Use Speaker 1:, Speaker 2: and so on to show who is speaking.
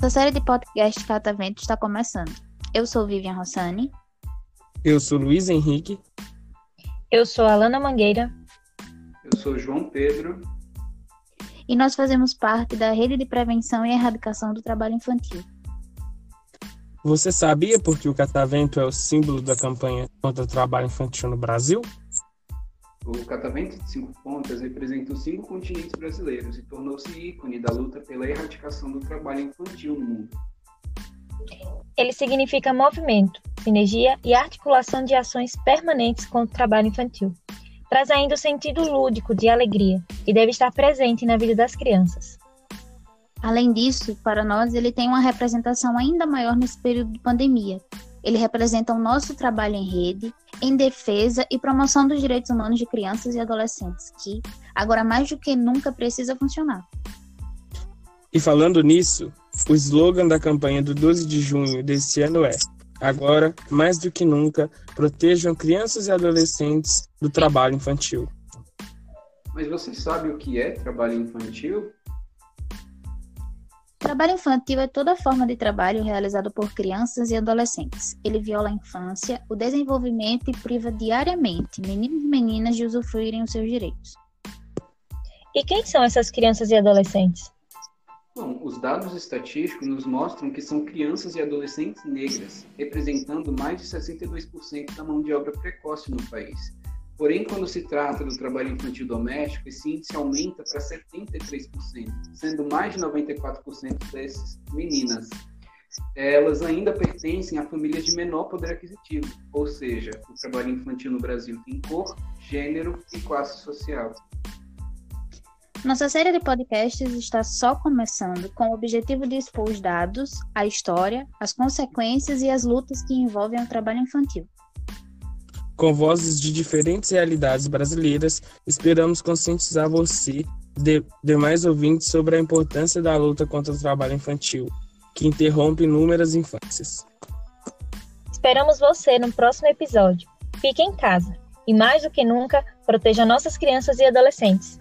Speaker 1: A série de podcast Catavento está começando. Eu sou Vivian Rossani.
Speaker 2: Eu sou Luiz Henrique.
Speaker 3: Eu sou Alana Mangueira.
Speaker 4: Eu sou João Pedro.
Speaker 1: E nós fazemos parte da Rede de Prevenção e Erradicação do Trabalho Infantil.
Speaker 2: Você sabia por que o catavento é o símbolo da campanha contra o trabalho infantil no Brasil?
Speaker 4: O catavento de cinco pontas representa os cinco continentes brasileiros e tornou-se ícone da luta pela erradicação do trabalho infantil no mundo.
Speaker 3: Ele significa movimento, sinergia e articulação de ações permanentes contra o trabalho infantil. Traz ainda o sentido lúdico de alegria e deve estar presente na vida das crianças.
Speaker 1: Além disso, para nós, ele tem uma representação ainda maior nesse período de pandemia. Ele representa o nosso trabalho em rede, em defesa e promoção dos direitos humanos de crianças e adolescentes, que, agora mais do que nunca, precisa funcionar.
Speaker 2: E falando nisso, o slogan da campanha do 12 de junho desse ano é: Agora, mais do que nunca, protejam crianças e adolescentes do trabalho infantil.
Speaker 4: Mas você sabe o que é trabalho infantil?
Speaker 1: Trabalho infantil é toda forma de trabalho realizado por crianças e adolescentes. Ele viola a infância, o desenvolvimento e priva diariamente meninos e meninas de usufruírem os seus direitos.
Speaker 3: E quem são essas crianças e adolescentes?
Speaker 4: Bom, os dados estatísticos nos mostram que são crianças e adolescentes negras, representando mais de 62% da mão de obra precoce no país. Porém, quando se trata do trabalho infantil doméstico, esse índice aumenta para 73%, sendo mais de 94% desses meninas. Elas ainda pertencem a famílias de menor poder aquisitivo, ou seja, o trabalho infantil no Brasil tem cor, gênero e classe social.
Speaker 1: Nossa série de podcasts está só começando com o objetivo de expor os dados, a história, as consequências e as lutas que envolvem o trabalho infantil.
Speaker 2: Com vozes de diferentes realidades brasileiras, esperamos conscientizar você e demais ouvintes sobre a importância da luta contra o trabalho infantil, que interrompe inúmeras infâncias.
Speaker 3: Esperamos você no próximo episódio. Fique em casa e, mais do que nunca, proteja nossas crianças e adolescentes.